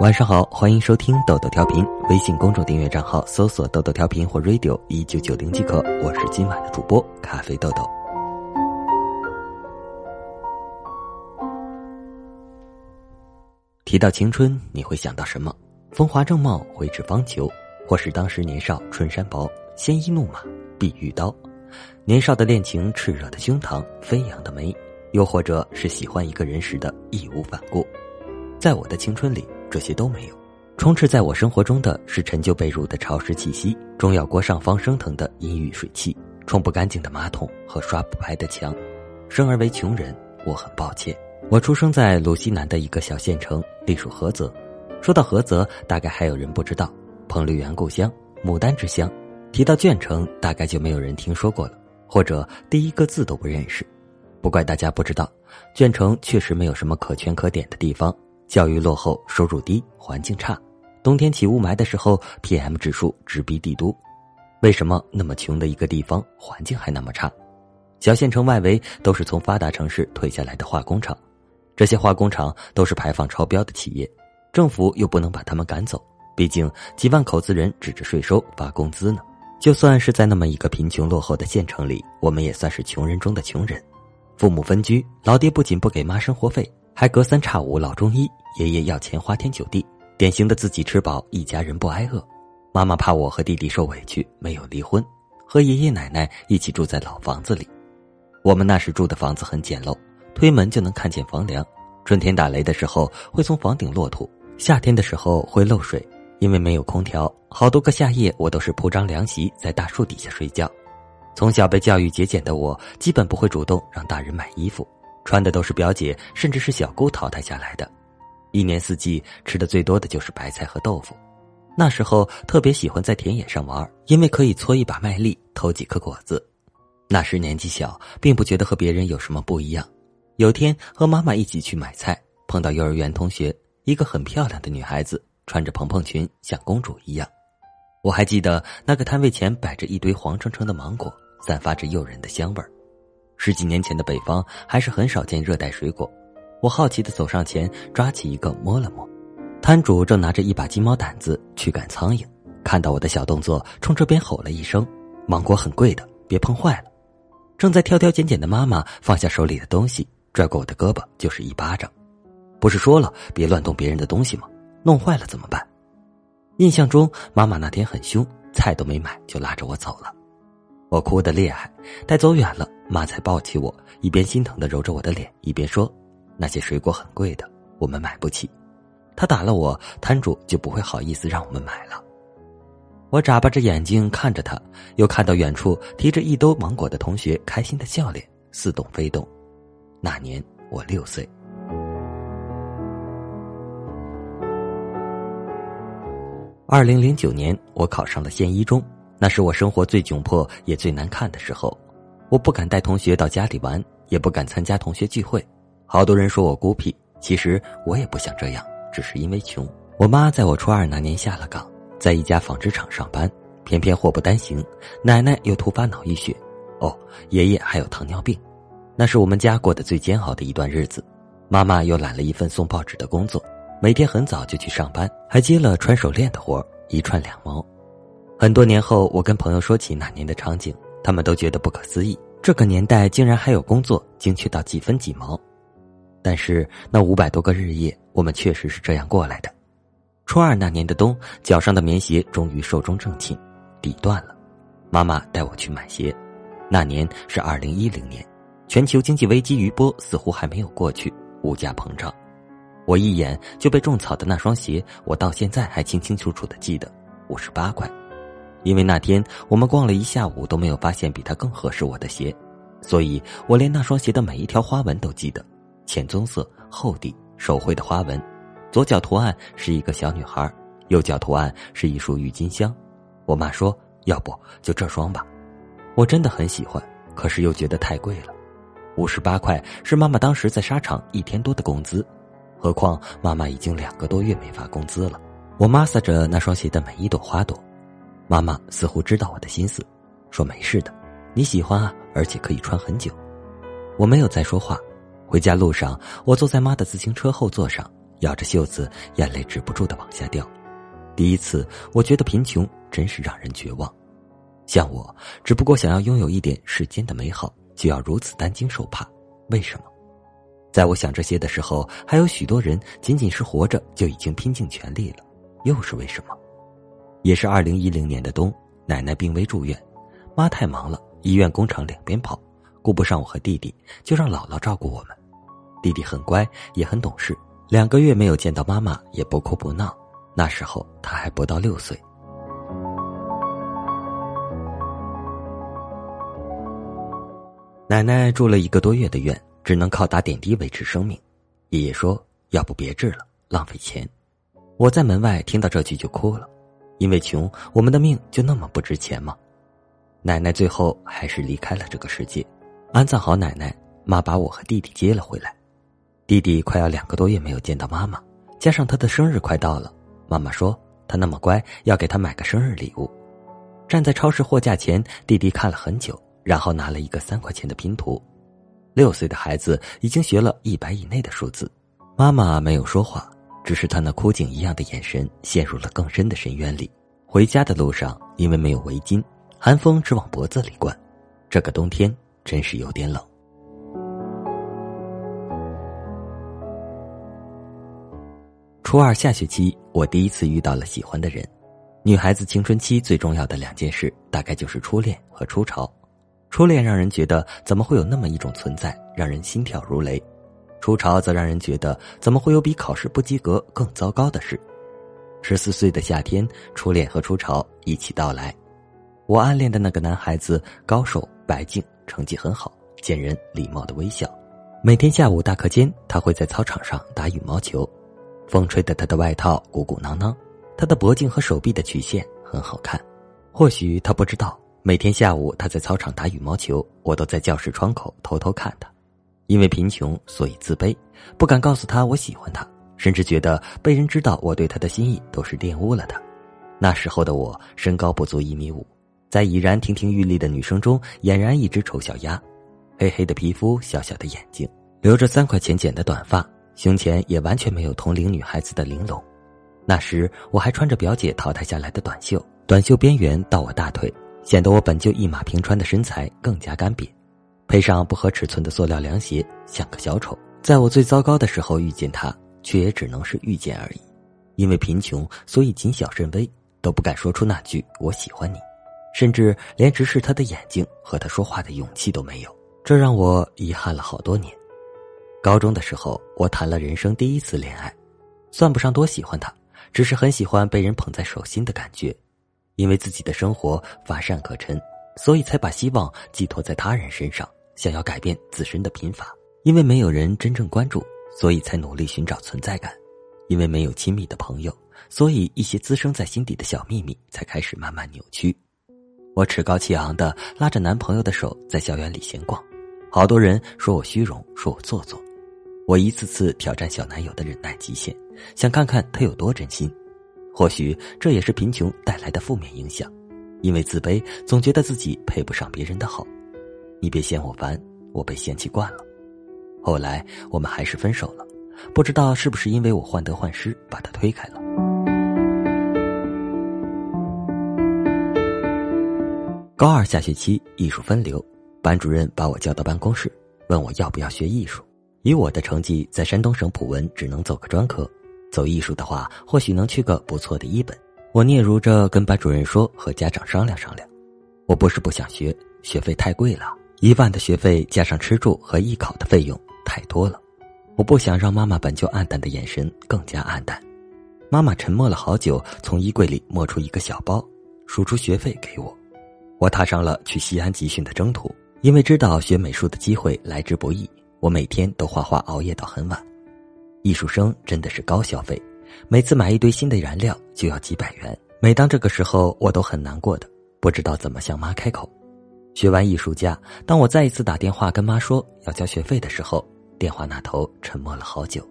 晚上好，欢迎收听豆豆调频，微信公众订阅账号搜索“豆豆调频”或 “radio 一九九零”即可。我是今晚的主播咖啡豆豆。提到青春，你会想到什么？风华正茂，挥斥方遒，或是当时年少春衫薄，鲜衣怒马，碧玉刀，年少的恋情，炽热的胸膛，飞扬的眉，又或者是喜欢一个人时的义无反顾。在我的青春里。这些都没有，充斥在我生活中的是陈旧被褥的潮湿气息，中药锅上方升腾的阴郁水汽，冲不干净的马桶和刷不白的墙。生而为穷人，我很抱歉。我出生在鲁西南的一个小县城，隶属菏泽。说到菏泽，大概还有人不知道，彭丽媛故乡，牡丹之乡。提到卷城，大概就没有人听说过了，或者第一个字都不认识。不怪大家不知道，卷城确实没有什么可圈可点的地方。教育落后，收入低，环境差，冬天起雾霾的时候，PM 指数直逼帝都。为什么那么穷的一个地方，环境还那么差？小县城外围都是从发达城市退下来的化工厂，这些化工厂都是排放超标的企业，政府又不能把他们赶走，毕竟几万口子人指着税收发工资呢。就算是在那么一个贫穷落后的县城里，我们也算是穷人中的穷人。父母分居，老爹不仅不给妈生活费。还隔三差五老中医，爷爷要钱花天酒地，典型的自己吃饱一家人不挨饿。妈妈怕我和弟弟受委屈，没有离婚，和爷爷奶奶一起住在老房子里。我们那时住的房子很简陋，推门就能看见房梁。春天打雷的时候会从房顶落土，夏天的时候会漏水，因为没有空调，好多个夏夜我都是铺张凉席在大树底下睡觉。从小被教育节俭的我，基本不会主动让大人买衣服。穿的都是表姐甚至是小姑淘汰下来的，一年四季吃的最多的就是白菜和豆腐。那时候特别喜欢在田野上玩，因为可以搓一把麦粒，偷几颗果子。那时年纪小，并不觉得和别人有什么不一样。有天和妈妈一起去买菜，碰到幼儿园同学，一个很漂亮的女孩子，穿着蓬蓬裙，像公主一样。我还记得那个摊位前摆着一堆黄澄澄的芒果，散发着诱人的香味儿。十几年前的北方还是很少见热带水果，我好奇的走上前抓起一个摸了摸，摊主正拿着一把金毛掸子驱赶苍蝇，看到我的小动作，冲这边吼了一声：“芒果很贵的，别碰坏了。”正在挑挑拣拣的妈妈放下手里的东西，拽过我的胳膊就是一巴掌。不是说了别乱动别人的东西吗？弄坏了怎么办？印象中妈妈那天很凶，菜都没买就拉着我走了。我哭得厉害，待走远了，妈才抱起我，一边心疼的揉着我的脸，一边说：“那些水果很贵的，我们买不起。”他打了我，摊主就不会好意思让我们买了。我眨巴着眼睛看着他，又看到远处提着一兜芒果的同学开心的笑脸，似懂非懂。那年我六岁。二零零九年，我考上了县一中。那是我生活最窘迫也最难看的时候，我不敢带同学到家里玩，也不敢参加同学聚会。好多人说我孤僻，其实我也不想这样，只是因为穷。我妈在我初二那年下了岗，在一家纺织厂上班，偏偏祸不单行，奶奶又突发脑溢血，哦，爷爷还有糖尿病，那是我们家过得最煎熬的一段日子。妈妈又揽了一份送报纸的工作，每天很早就去上班，还接了穿手链的活一串两毛。很多年后，我跟朋友说起那年的场景，他们都觉得不可思议。这个年代竟然还有工作精确到几分几毛。但是那五百多个日夜，我们确实是这样过来的。初二那年的冬，脚上的棉鞋终于寿终正寝，底断了。妈妈带我去买鞋。那年是二零一零年，全球经济危机余波似乎还没有过去，物价膨胀。我一眼就被种草的那双鞋，我到现在还清清楚楚的记得，五十八块。因为那天我们逛了一下午都没有发现比它更合适我的鞋，所以我连那双鞋的每一条花纹都记得：浅棕色、厚底、手绘的花纹，左脚图案是一个小女孩，右脚图案是一束郁金香。我妈说：“要不就这双吧。”我真的很喜欢，可是又觉得太贵了，五十八块是妈妈当时在沙场一天多的工资，何况妈妈已经两个多月没发工资了。我抹撒着那双鞋的每一朵花朵。妈妈似乎知道我的心思，说：“没事的，你喜欢啊，而且可以穿很久。”我没有再说话。回家路上，我坐在妈的自行车后座上，咬着袖子，眼泪止不住的往下掉。第一次，我觉得贫穷真是让人绝望。像我，只不过想要拥有一点世间的美好，就要如此担惊受怕。为什么？在我想这些的时候，还有许多人仅仅是活着就已经拼尽全力了，又是为什么？也是二零一零年的冬，奶奶病危住院，妈太忙了，医院工厂两边跑，顾不上我和弟弟，就让姥姥照顾我们。弟弟很乖，也很懂事，两个月没有见到妈妈，也不哭不闹。那时候他还不到六岁。奶奶住了一个多月的院，只能靠打点滴维持生命。爷爷说：“要不别治了，浪费钱。”我在门外听到这句就哭了，因为穷，我们的命就那么不值钱吗？奶奶最后还是离开了这个世界，安葬好奶奶，妈把我和弟弟接了回来。弟弟快要两个多月没有见到妈妈，加上他的生日快到了，妈妈说他那么乖，要给他买个生日礼物。站在超市货架前，弟弟看了很久。然后拿了一个三块钱的拼图，六岁的孩子已经学了一百以内的数字。妈妈没有说话，只是他那枯井一样的眼神陷入了更深的深渊里。回家的路上，因为没有围巾，寒风直往脖子里灌。这个冬天真是有点冷。初二下学期，我第一次遇到了喜欢的人。女孩子青春期最重要的两件事，大概就是初恋和初潮。初恋让人觉得怎么会有那么一种存在，让人心跳如雷；初潮则让人觉得怎么会有比考试不及格更糟糕的事。十四岁的夏天，初恋和初潮一起到来。我暗恋的那个男孩子高瘦白净，成绩很好，见人礼貌的微笑。每天下午大课间，他会在操场上打羽毛球，风吹得他的外套鼓鼓囊囊，他的脖颈和手臂的曲线很好看。或许他不知道。每天下午，他在操场打羽毛球，我都在教室窗口偷偷看他。因为贫穷，所以自卑，不敢告诉他我喜欢他，甚至觉得被人知道我对他的心意都是玷污了他。那时候的我，身高不足一米五，在已然亭亭玉立的女生中俨然一只丑小鸭。黑黑的皮肤，小小的眼睛，留着三块钱剪的短发，胸前也完全没有同龄女孩子的玲珑。那时我还穿着表姐淘汰下来的短袖，短袖边缘到我大腿。显得我本就一马平川的身材更加干瘪，配上不合尺寸的塑料凉鞋，像个小丑。在我最糟糕的时候遇见他，却也只能是遇见而已。因为贫穷，所以谨小慎微，都不敢说出那句“我喜欢你”，甚至连直视他的眼睛和他说话的勇气都没有。这让我遗憾了好多年。高中的时候，我谈了人生第一次恋爱，算不上多喜欢他，只是很喜欢被人捧在手心的感觉。因为自己的生活乏善可陈，所以才把希望寄托在他人身上，想要改变自身的贫乏。因为没有人真正关注，所以才努力寻找存在感。因为没有亲密的朋友，所以一些滋生在心底的小秘密才开始慢慢扭曲。我趾高气昂的拉着男朋友的手在校园里闲逛，好多人说我虚荣，说我做作。我一次次挑战小男友的忍耐极限，想看看他有多真心。或许这也是贫穷带来的负面影响，因为自卑，总觉得自己配不上别人的好。你别嫌我烦，我被嫌弃惯了。后来我们还是分手了，不知道是不是因为我患得患失把他推开了。高二下学期艺术分流，班主任把我叫到办公室，问我要不要学艺术。以我的成绩，在山东省普文只能走个专科。走艺术的话，或许能去个不错的一本。我嗫嚅着跟班主任说，和家长商量商量。我不是不想学，学费太贵了，一万的学费加上吃住和艺考的费用太多了。我不想让妈妈本就暗淡的眼神更加暗淡。妈妈沉默了好久，从衣柜里摸出一个小包，数出学费给我。我踏上了去西安集训的征途，因为知道学美术的机会来之不易，我每天都画画熬夜到很晚。艺术生真的是高消费，每次买一堆新的燃料就要几百元。每当这个时候，我都很难过的，不知道怎么向妈开口。学完艺术家，当我再一次打电话跟妈说要交学费的时候，电话那头沉默了好久，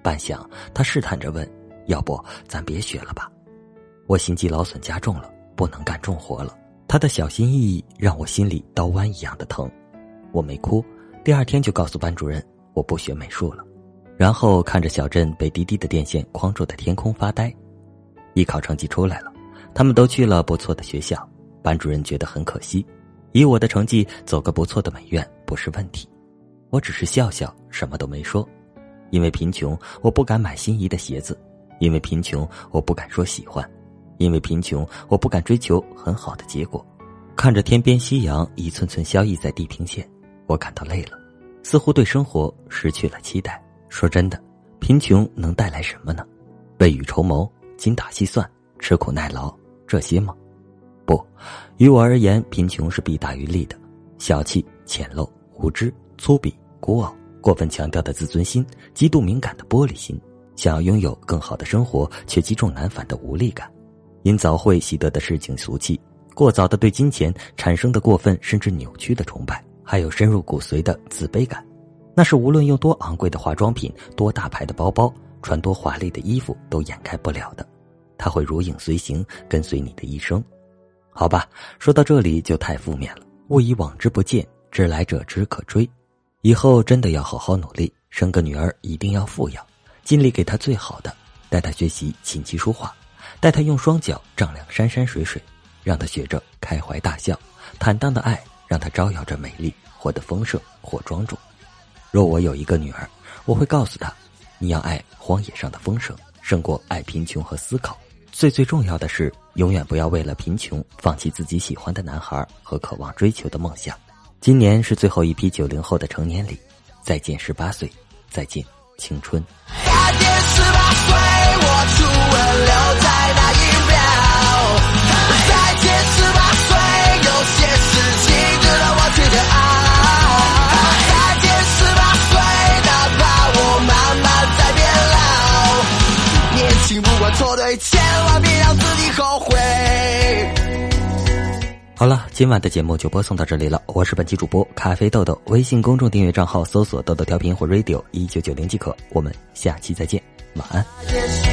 半晌，他试探着问：“要不咱别学了吧？”我心肌劳损加重了，不能干重活了。他的小心翼翼让我心里刀剜一样的疼。我没哭，第二天就告诉班主任我不学美术了。然后看着小镇被低低的电线框住的天空发呆。艺考成绩出来了，他们都去了不错的学校，班主任觉得很可惜。以我的成绩走个不错的美院不是问题，我只是笑笑，什么都没说。因为贫穷，我不敢买心仪的鞋子；因为贫穷，我不敢说喜欢；因为贫穷，我不敢追求很好的结果。看着天边夕阳一寸寸消翳在地平线，我感到累了，似乎对生活失去了期待。说真的，贫穷能带来什么呢？未雨绸缪、精打细算、吃苦耐劳这些吗？不，于我而言，贫穷是弊大于利的。小气、浅陋、无知、粗鄙、孤傲、过分强调的自尊心、极度敏感的玻璃心，想要拥有更好的生活却积重难返的无力感，因早会习得的市井俗气，过早的对金钱产生的过分甚至扭曲的崇拜，还有深入骨髓的自卑感，那是无论用多昂贵的化妆品、多大牌的包包、穿多华丽的衣服都掩盖不了的，它会如影随形，跟随你的一生。好吧，说到这里就太负面了。勿以往之不谏，知来者之可追。以后真的要好好努力，生个女儿一定要富养，尽力给她最好的，带她学习琴棋书画，带她用双脚丈量山山水水，让她学着开怀大笑，坦荡的爱让她招摇着美丽，活得丰盛或庄重。若我有一个女儿，我会告诉她：你要爱荒野上的风声，胜过爱贫穷和思考。最最重要的是。永远不要为了贫穷放弃自己喜欢的男孩和渴望追求的梦想。今年是最后一批九零后的成年礼，再见十八岁，再见青春。再见十八岁，好了，今晚的节目就播送到这里了。我是本期主播咖啡豆豆，微信公众订阅账号搜索“豆豆调频”或 “radio 一九九零”即可。我们下期再见，晚安。